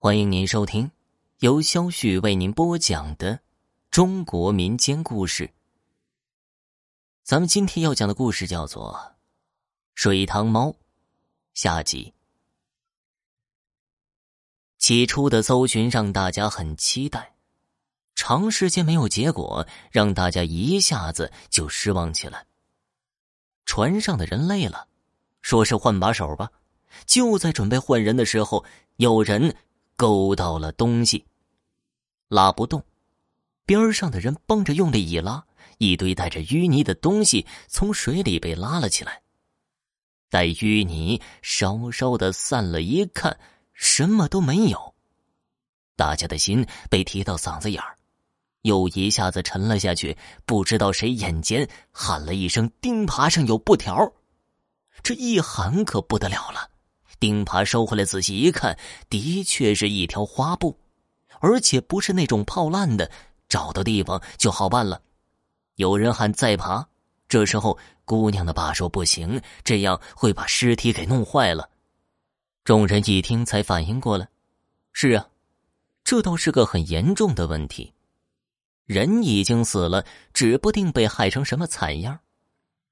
欢迎您收听由肖旭为您播讲的中国民间故事。咱们今天要讲的故事叫做《水塘猫》下集。起初的搜寻让大家很期待，长时间没有结果，让大家一下子就失望起来。船上的人累了，说是换把手吧。就在准备换人的时候，有人。勾到了东西，拉不动，边上的人帮着用力一拉，一堆带着淤泥的东西从水里被拉了起来。待淤泥稍稍的散了，一看什么都没有，大家的心被提到嗓子眼儿，又一下子沉了下去。不知道谁眼尖喊了一声：“钉耙上有布条。”这一喊可不得了了。钉耙收回来，仔细一看，的确是一条花布，而且不是那种泡烂的，找到地方就好办了。有人喊再爬，这时候姑娘的爸说不行，这样会把尸体给弄坏了。众人一听才反应过来，是啊，这倒是个很严重的问题。人已经死了，指不定被害成什么惨样，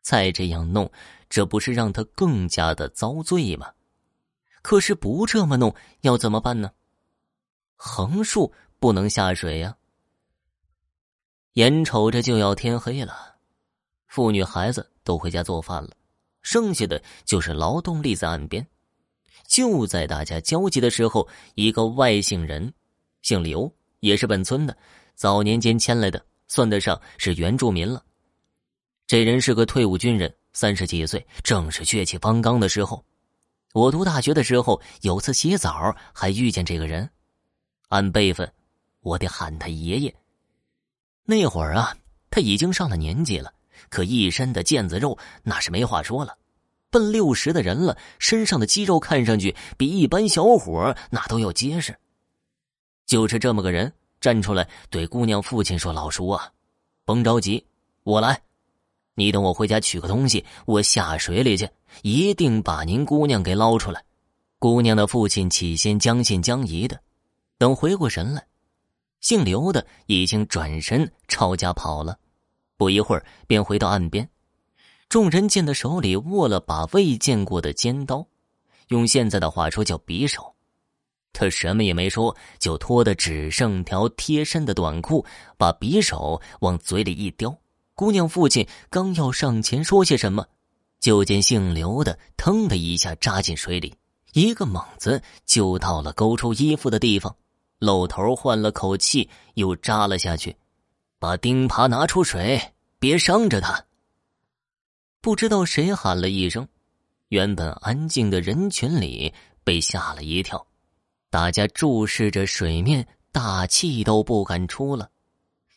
再这样弄，这不是让他更加的遭罪吗？可是不这么弄，要怎么办呢？横竖不能下水呀。眼瞅着就要天黑了，妇女孩子都回家做饭了，剩下的就是劳动力在岸边。就在大家焦急的时候，一个外姓人，姓刘，也是本村的，早年间迁来的，算得上是原住民了。这人是个退伍军人，三十几岁，正是血气方刚的时候。我读大学的时候，有次洗澡还遇见这个人。按辈分，我得喊他爷爷。那会儿啊，他已经上了年纪了，可一身的腱子肉那是没话说了，奔六十的人了，身上的肌肉看上去比一般小伙那都要结实。就是这么个人，站出来对姑娘父亲说：“老叔啊，甭着急，我来。”你等我回家取个东西，我下水里去，一定把您姑娘给捞出来。姑娘的父亲起先将信将疑的，等回过神来，姓刘的已经转身抄家跑了。不一会儿便回到岸边，众人见他手里握了把未见过的尖刀，用现在的话说叫匕首。他什么也没说，就脱的只剩条贴身的短裤，把匕首往嘴里一叼。姑娘父亲刚要上前说些什么，就见姓刘的腾的一下扎进水里，一个猛子就到了勾出衣服的地方，露头换了口气，又扎了下去，把钉耙拿出水，别伤着他。不知道谁喊了一声，原本安静的人群里被吓了一跳，大家注视着水面，大气都不敢出了。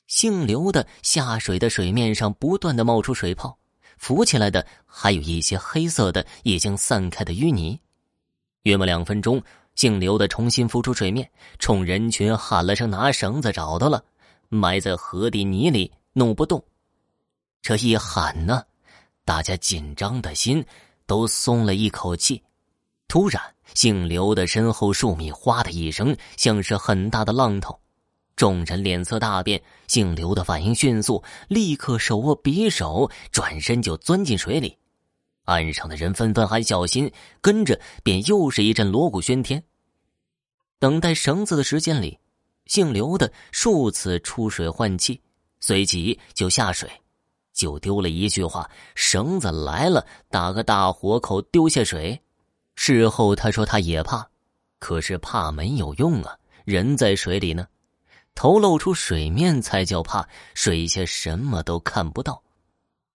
姓刘的下水的水面上不断的冒出水泡，浮起来的还有一些黑色的已经散开的淤泥。约莫两分钟，姓刘的重新浮出水面，冲人群喊了声：“拿绳子！找到了，埋在河底泥里，弄不动。”这一喊呢，大家紧张的心都松了一口气。突然，姓刘的身后数米，哗的一声，像是很大的浪头。众人脸色大变，姓刘的反应迅速，立刻手握匕首，转身就钻进水里。岸上的人纷纷喊小心，跟着便又是一阵锣鼓喧天。等待绳子的时间里，姓刘的数次出水换气，随即就下水，就丢了一句话：“绳子来了，打个大活口，丢下水。”事后他说他也怕，可是怕没有用啊，人在水里呢。头露出水面才叫怕，水下什么都看不到。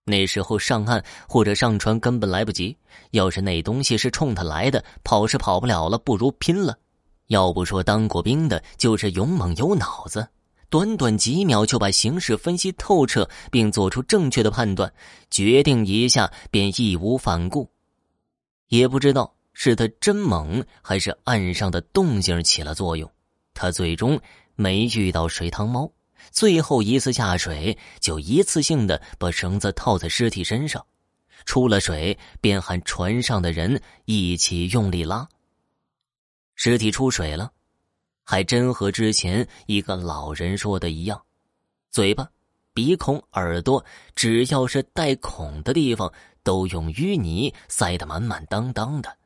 那时候上岸或者上船根本来不及。要是那东西是冲他来的，跑是跑不了了，不如拼了。要不说当过兵的，就是勇猛有脑子，短短几秒就把形势分析透彻，并做出正确的判断，决定一下便义无反顾。也不知道是他真猛，还是岸上的动静起了作用，他最终。没遇到水塘猫，最后一次下水就一次性的把绳子套在尸体身上，出了水便喊船上的人一起用力拉。尸体出水了，还真和之前一个老人说的一样，嘴巴、鼻孔、耳朵，只要是带孔的地方，都用淤泥塞得满满当当的。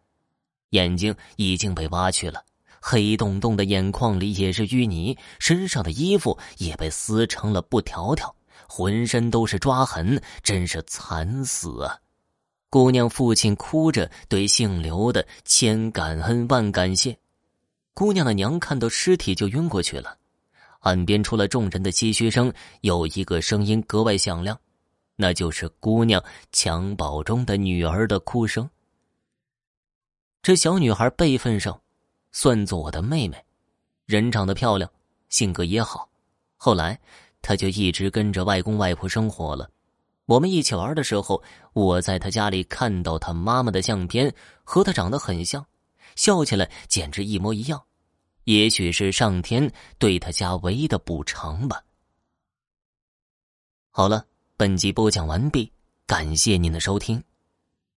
眼睛已经被挖去了，黑洞洞的眼眶里也是淤泥，身上的衣服也被撕成了布条条，浑身都是抓痕，真是惨死啊！姑娘父亲哭着对姓刘的千感恩万感谢。姑娘的娘看到尸体就晕过去了，岸边除了众人的唏嘘声，有一个声音格外响亮，那就是姑娘襁褓中的女儿的哭声。这小女孩辈分上，算作我的妹妹，人长得漂亮，性格也好。后来，她就一直跟着外公外婆生活了。我们一起玩的时候，我在她家里看到她妈妈的相片，和她长得很像，笑起来简直一模一样。也许是上天对她家唯一的补偿吧。好了，本集播讲完毕，感谢您的收听。